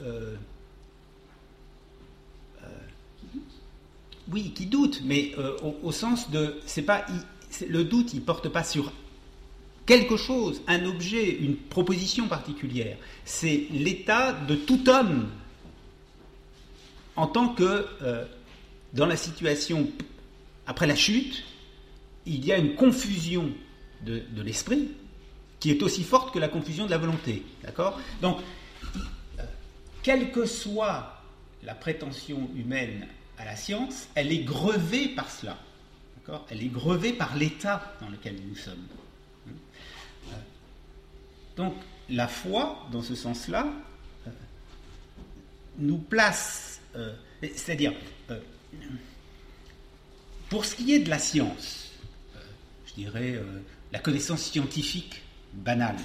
oui, qui doute, mais au, sens de... c'est pas Le doute, il porte pas sur quelque chose, un objet, une proposition particulière. C'est l'état de tout homme en tant que, euh, dans la situation après la chute, il y a une confusion de, l'esprit qui est aussi forte que la confusion de la volonté. D'accord? Donc, quelle que soit la prétention humaine à la science, elle est grevée par cela. D'accord? Elle est grevée par l'état dans lequel nous sommes. Euh, donc la foi, dans ce sens-là, euh, nous place, euh, c'est-à-dire, pour ce qui est de la science, je dirais la connaissance scientifique banale,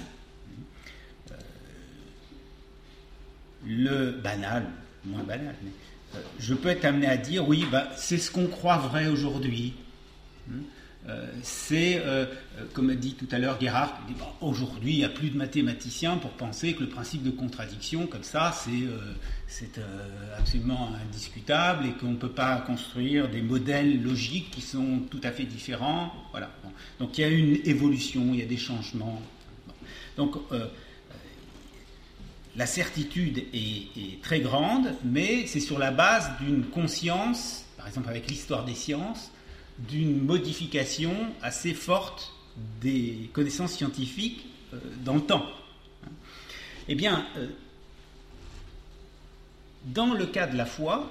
le banal, moins banal, mais, je peux être amené à dire oui, bah, c'est ce qu'on croit vrai aujourd'hui. Hmm? Euh, c'est, euh, euh, comme a dit tout à l'heure Gerhard, aujourd'hui il n'y a plus de mathématiciens pour penser que le principe de contradiction, comme ça, c'est, absolument indiscutable et qu'on ne peut pas construire des modèles logiques qui sont tout à fait différents. Voilà. Donc il y a une évolution, il y a des changements. Donc la certitude est, très grande, mais c'est sur la base d'une conscience, par exemple avec l'histoire des sciences, d'une modification assez forte des connaissances scientifiques euh, dans le temps. Eh bien, euh, dans le cas de la foi,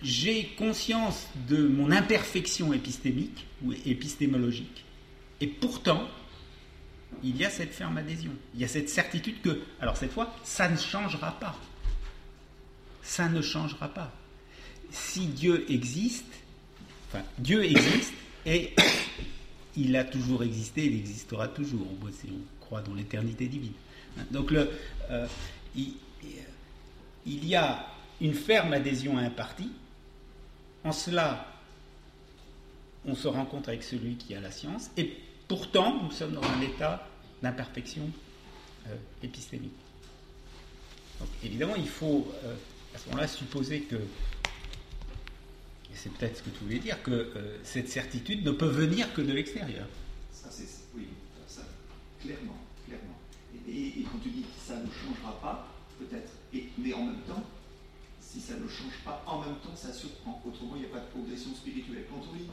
j'ai conscience de mon imperfection épistémique ou épistémologique, et pourtant, il y a cette ferme adhésion, il y a cette certitude que, alors cette fois, ça ne changera pas. Ça ne changera pas. Si Dieu existe, Dieu existe et il a toujours existé, il existera toujours, si on croit dans l'éternité divine. Donc euh, il, y a une ferme adhésion à un parti. En cela, on se rencontre avec celui qui a la science, et pourtant, nous sommes dans un état d'imperfection euh, épistémique. Donc, évidemment, il faut euh, à ce moment-là supposer que et c'est peut-être ce que tu voulais dire, que euh, cette certitude ne peut venir que de l'extérieur. Ça, c'est. Oui, ça, clairement, clairement. Et, quand tu dis que ça ne changera pas, peut-être, mais en même temps, si ça ne change pas, en même temps, ça surprend. Autrement, il n'y a pas de progression spirituelle. Quand on lit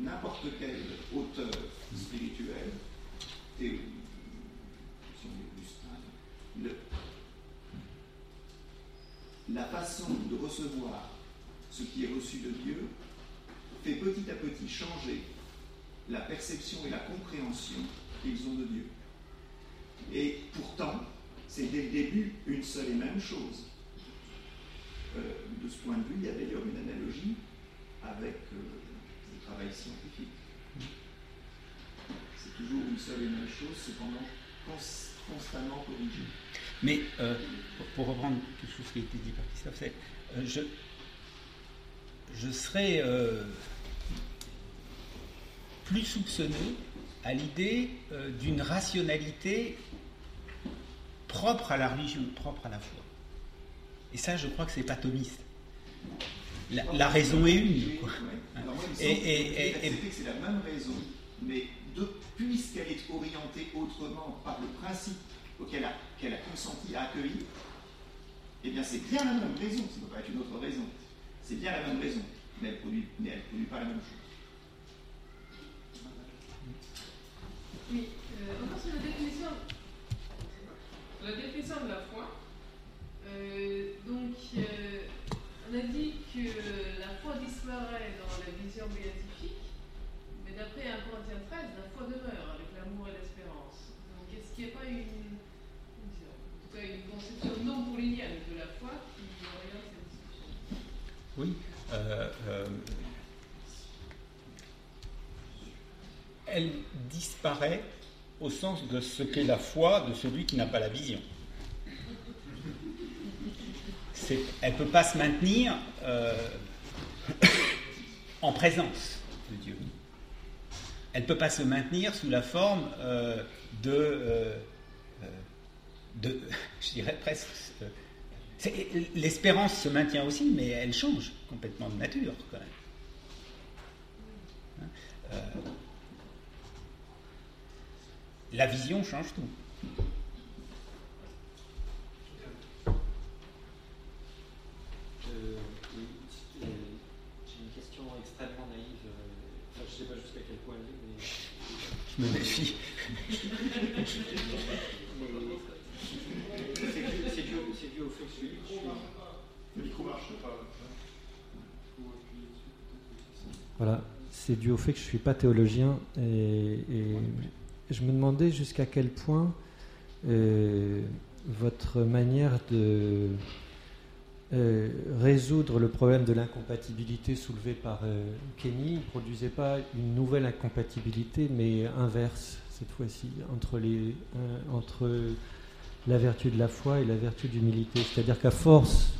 n'importe quel auteur spirituel, la façon de recevoir ce qui est reçu de Dieu, fait petit à petit changer la perception et la compréhension qu'ils ont de Dieu. Et pourtant, c'est dès le début une seule et même chose. Euh, de ce point de vue, il y a d'ailleurs une analogie avec euh, scientifique. C'est toujours une seule et même chose, cependant constamment corrigée. Mais euh, pour, reprendre quelque chose qui a été dit par Christophe, c'est je, serais euh, plus soupçonné à l'idée euh, d'une rationalité propre à la religion, propre à la foi. Et ça, je crois que c'est pas thomiste. La, raison est une. et, c'est la même raison, mais puisqu'elle est orientée autrement par le principe auquel elle a, a consenti à accueillir, eh bien c'est bien la même raison, ça ne peut pas être une autre raison. C'est bien la même raison, mais elle ne produit, produit, pas la même chose. Oui, euh, encore sur la définition, la définition de la foi. Euh, donc, euh, on a dit que la foi disparaît dans la vision béatifique, mais d'après 1 Corinthiens 13, la foi demeure avec l'amour et l'espérance. Donc, est-ce qu'il n'y a pas une, conception non pauline de la foi qui oriente cette oui. Euh, euh, elle disparaît au sens de ce qu'est la foi de celui qui n'a pas la vision. Elle ne peut pas se maintenir euh, en présence de Dieu. Elle ne peut pas se maintenir sous la forme de, de, je dirais presque, L'espérance se maintient aussi, mais elle change complètement de nature quand même. Hein, euh, la vision change tout. Euh, j'ai une question extrêmement naïve. Euh, je ne sais pas jusqu'à quel point elle est, mais. Je me méfie. c'est dû, au fait que Le micro marche pas. Voilà. c'est dû au fait que je ne suis pas théologien et, je me demandais jusqu'à quel point euh, votre manière de euh, résoudre le problème de l'incompatibilité soulevé par euh, Kenny ne produisait pas une nouvelle incompatibilité, mais inverse cette fois-ci, les, entre la vertu de la foi et la vertu d'humilité. C'est-à-dire qu'à force,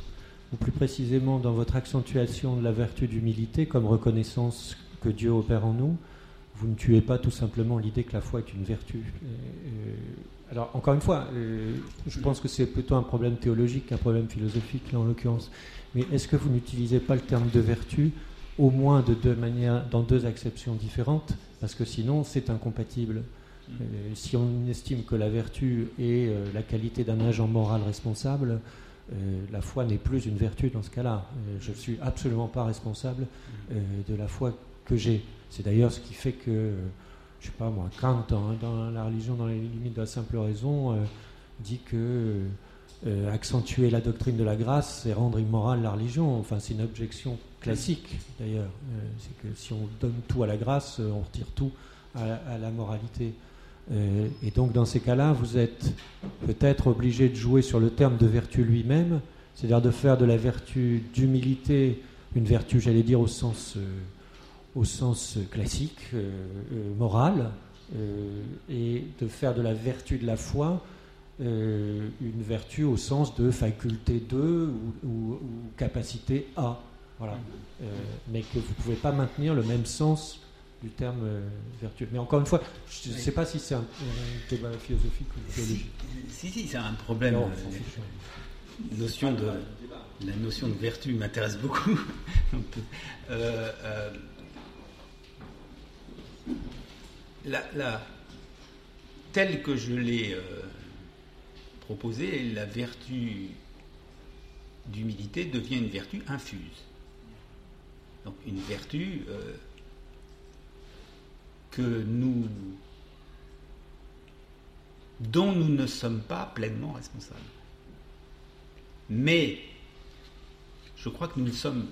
ou plus précisément dans votre accentuation de la vertu d'humilité comme reconnaissance que Dieu opère en nous, vous ne tuez pas tout simplement l'idée que la foi est une vertu. alors, encore une fois, euh, je pense que c'est plutôt un problème théologique qu'un problème philosophique, là en l'occurrence. Mais est-ce que vous n'utilisez pas le terme de vertu au moins de deux manières, dans deux acceptions différentes? Parce que sinon, c'est incompatible. Euh, si on estime que la vertu est euh, la qualité d'un agent moral responsable, la foi n'est plus une vertu dans ce cas-là. je ne suis absolument pas responsable de la foi que j'ai. C'est d'ailleurs ce qui fait que, je sais pas moi, Kant, dans, la religion dans les limites de la simple raison, euh, dit que euh, accentuer la doctrine de la grâce, c'est rendre immorale la religion. Enfin, c'est une objection classique d'ailleurs. Euh, c'est que si on donne tout à la grâce, on retire tout à, la moralité. et donc, dans ces cas-là, vous êtes peut-être obligé de jouer sur le terme de vertu lui-même, c'est-à-dire de faire de la vertu d'humilité une vertu, j'allais dire, au sens au sens classique, euh, euh, moral, euh, et de faire de la vertu de la foi une vertu au sens de faculté de ou, capacité à. Voilà. mais que vous ne pouvez pas maintenir le même sens du terme vertu. Mais encore une fois, je ne sais pas si c'est un, débat philosophique ou théologique. Si, si, c'est un problème. notion de, la notion de vertu m'intéresse beaucoup. telle que je l'ai euh, proposée, la vertu d'humilité devient une vertu infuse. Donc une vertu euh, dont nous ne sommes pas pleinement responsables. Mais je crois que nous sommes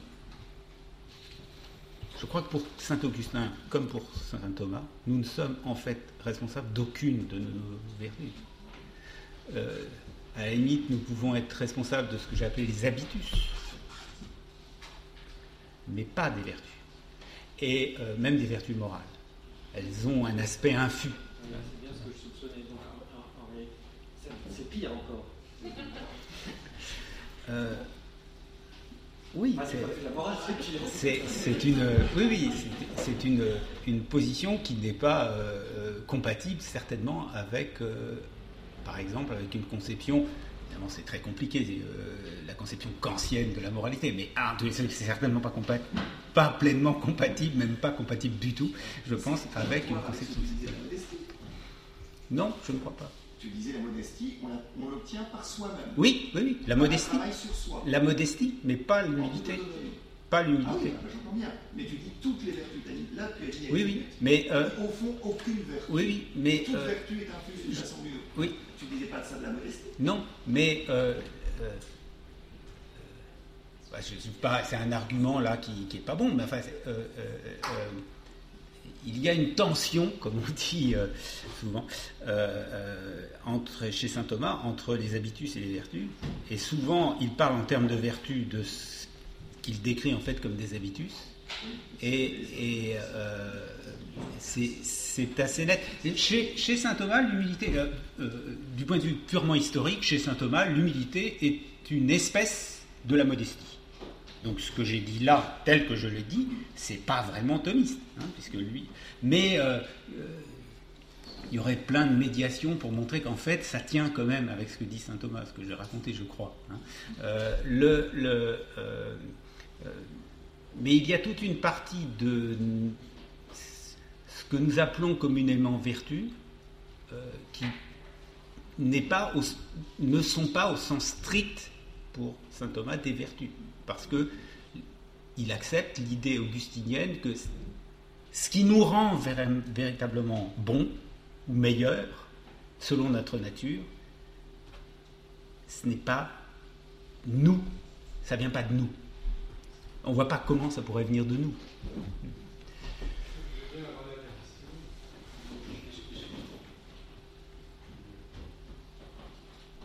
je crois que pour Saint Augustin, comme pour Saint Thomas, nous ne sommes en fait responsables d'aucune de nos vertus. Euh, à la limite, nous pouvons être responsables de ce que j'ai appelé les habitus, mais pas des vertus. Et euh, même des vertus morales. Elles ont un aspect infus. C'est bien ce que je soupçonnais. c'est pire encore. Euh, oui, c'est une, oui, oui, c'est une, une, position qui n'est pas euh, compatible certainement avec, euh, par exemple, avec une conception. Évidemment, c'est très compliqué, euh, la conception kantienne de la moralité, mais ah, c'est certainement pas, pas pleinement compatible, même pas compatible du tout, je pense, avec une conception. Non, je ne crois pas tu disais la modestie, on l'obtient par soi-même. Oui, oui, oui, la modestie. La modestie, mais pas l'humilité. Pas l'humilité. Ah oui, ah bah, j'entends bien. Mais tu dis toutes les vertus. Là, tu as dit. Oui, oui, mais. Euh, au fond, aucune vertu. Oui, oui, mais. Toute euh, vertu est infuse d'une façon mieux. Oui. Tu disais pas de ça de la modestie Non, mais. Euh, bah, pas, c'est un argument là qui, qui est pas bon, mais enfin, il y a une tension, comme on dit euh, souvent, euh, euh, entre, chez saint Thomas entre les habitus et les vertus. Et souvent, il parle en termes de vertus de ce qu'il décrit en fait comme des habitus. Et, c'est assez net. chez, chez saint Thomas, l'humilité, du point de vue purement historique, chez saint Thomas, l'humilité est une espèce de la modestie. Donc ce que j'ai dit là, tel que je l'ai dit, c'est pas vraiment thomiste, hein, puisque lui. Mais euh, euh, il y aurait plein de médiations pour montrer qu'en fait, ça tient quand même avec ce que dit saint Thomas, ce que j'ai raconté, je crois. Hein. Euh, le, le mais il y a toute une partie de ce que nous appelons communément vertu qui pas ne sont pas au sens strict pour saint Thomas des vertus parce que il accepte l'idée augustinienne que ce qui nous rend véritablement bons ou meilleurs, selon notre nature, ce n'est pas nous, ça vient pas de nous. On voit pas comment ça pourrait venir de nous.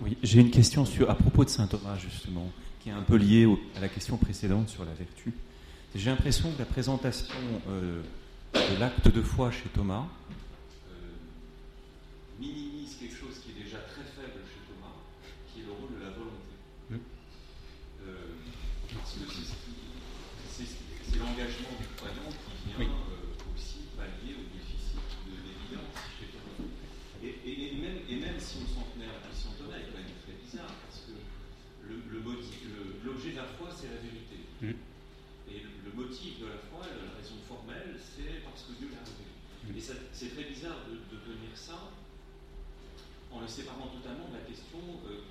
Oui, j'ai une question sur, à propos de saint Thomas, justement qui est un peu liée à la question précédente sur la vertu. J'ai l'impression que la présentation euh, de l'acte de foi chez Thomas euh, minimise quelque chose qui est déjà très faible chez Thomas, qui est le rôle de la volonté. Mmh. Euh, parce que c'est l'engagement du croyant qui vient aussi pallier au déficit de l'évidence chez Thomas. Et, et, même, et, même, si on s'en tenait à la puissance Thomas, il est quand même très bizarre, parce que l'objet de la foi, c'est la vérité. Mmh. Et le, le, motif de la foi, la raison formelle, c'est parce que Dieu l'a révélé. Et c'est très bizarre de, de, tenir ça en le séparant totalement de la question euh,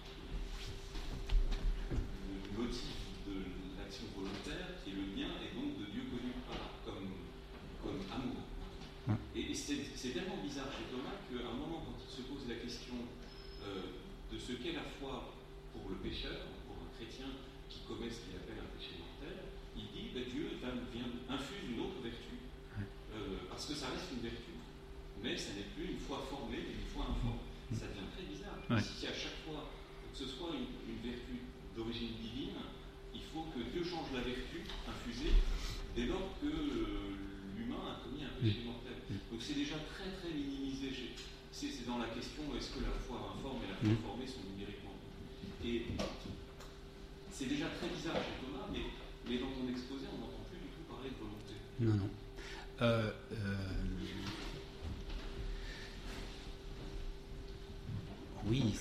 du motif de l'action volontaire, qui est le bien, et donc de Dieu connu par, comme, comme amour. Et, et c'est tellement bizarre chez Thomas qu'à un moment, quand il se pose la question euh, de ce qu'est la foi pour le pécheur, pour un chrétien qui commet ce qu'il appelle un péché mortel, il dit ben, Dieu vient, infuse une autre vertu. Euh, parce que ça reste une vertu. Mais ça n'est plus une foi formée, mais une foi Ça devient très bizarre. Ouais. Si à chaque fois que ce soit une, une vertu d'origine divine, il faut que Dieu change la vertu infusée dès lors que euh, l'humain a commis un péché mortel. Donc c'est déjà très très minimisé. C'est dans la question est-ce que la foi informe et la foi formée sont numériquement Et c'est déjà très bizarre chez Thomas, mais, mais dans ton exposé, on n'entend plus du tout parler de volonté. Non, non. Euh, euh, oui,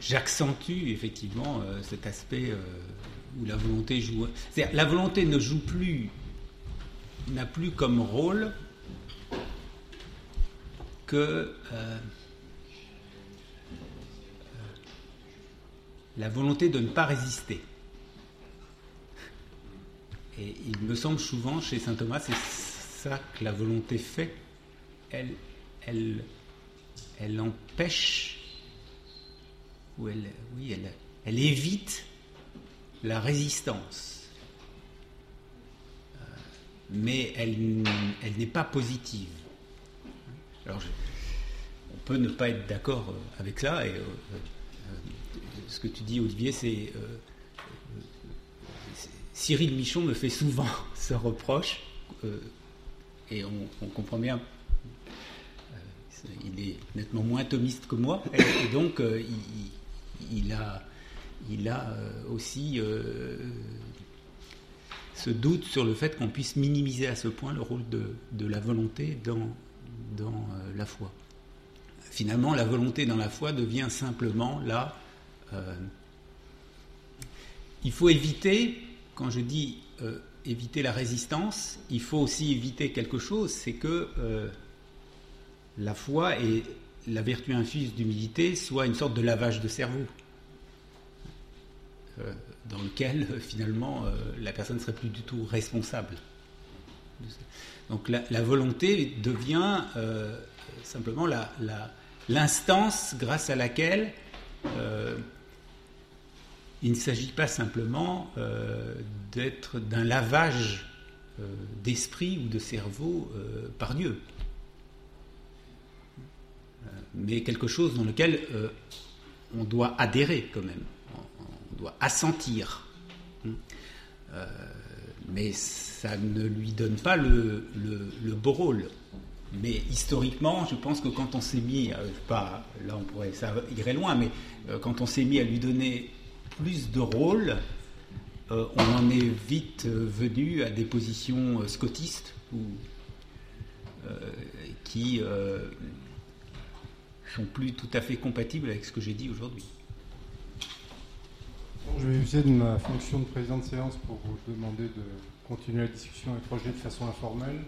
j'accentue effectivement euh, cet aspect euh, où la volonté joue. C'est-à-dire, la volonté ne joue plus, n'a plus comme rôle que euh, la volonté de ne pas résister. Et il me semble souvent chez saint Thomas, c'est ça que la volonté fait. Elle, elle, elle empêche, ou elle, oui, elle, évite la résistance. Euh, mais elle, n'est pas positive. Alors, on peut ne pas être d'accord avec ça, et euh, euh, ce que tu dis, Olivier, c'est. Euh, Cyril Michon me fait souvent ce reproche, euh, et on, comprend bien, euh, il est nettement moins thomiste que moi, et, donc euh, il, il, a, il a aussi ce doute sur le fait qu'on puisse minimiser à ce point le rôle de, de la volonté dans, dans la foi. Finalement, la volonté dans la foi devient simplement là. il faut éviter quand je dis euh, éviter la résistance, il faut aussi éviter quelque chose, c'est que euh, la foi et la vertu infuse d'humilité soient une sorte de lavage de cerveau, euh, dans lequel finalement la personne ne serait plus du tout responsable. Donc la, volonté devient simplement l'instance grâce à laquelle il ne s'agit pas simplement euh, d'être d'un lavage euh, d'esprit ou de cerveau euh, par Dieu, mais quelque chose dans lequel on doit adhérer quand même, on, doit assentir. mais ça ne lui donne pas le, beau rôle. Mais historiquement, je pense que quand on s'est mis, pas, là on pourrait, ça irait loin, mais quand on s'est mis à lui donner plus de rôle, euh, on en est vite euh, venu à des positions euh, scotistes ou, euh, qui euh, plus tout à fait compatibles avec ce que j'ai dit aujourd'hui. Je vais user de ma fonction de président de séance pour vous demander de continuer la discussion et projet de façon informelle,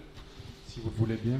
si vous le voulez bien.